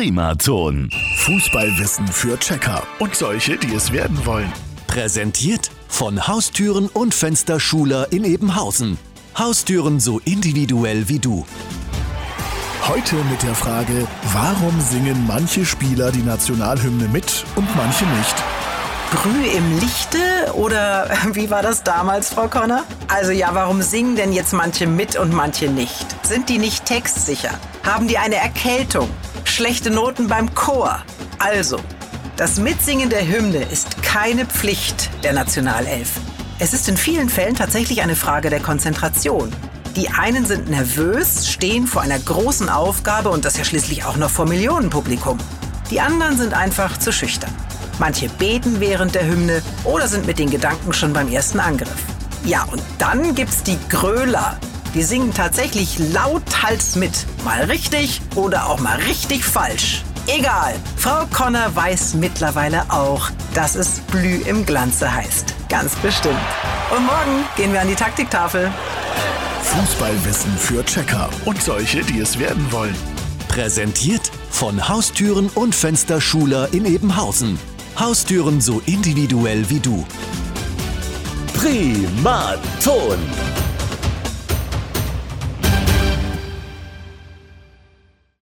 Primaton. Fußballwissen für Checker und solche, die es werden wollen. Präsentiert von Haustüren und Fensterschuler in Ebenhausen. Haustüren so individuell wie du. Heute mit der Frage, warum singen manche Spieler die Nationalhymne mit und manche nicht? Brühe im Lichte oder wie war das damals, Frau Conner? Also ja, warum singen denn jetzt manche mit und manche nicht? Sind die nicht textsicher? Haben die eine Erkältung? Schlechte Noten beim Chor? Also, das Mitsingen der Hymne ist keine Pflicht der Nationalelf. Es ist in vielen Fällen tatsächlich eine Frage der Konzentration. Die einen sind nervös, stehen vor einer großen Aufgabe und das ja schließlich auch noch vor Millionenpublikum. Die anderen sind einfach zu schüchtern. Manche beten während der Hymne oder sind mit den Gedanken schon beim ersten Angriff. Ja, und dann gibt's die Gröler. Die singen tatsächlich lauthals mit. Mal richtig oder auch mal richtig falsch. Egal. Frau Conner weiß mittlerweile auch, dass es Blü im Glanze heißt. Ganz bestimmt. Und morgen gehen wir an die Taktiktafel. Fußballwissen für Checker und solche, die es werden wollen. Präsentiert von Haustüren und Fensterschuler in Ebenhausen. Haustüren so individuell wie du. Primaton.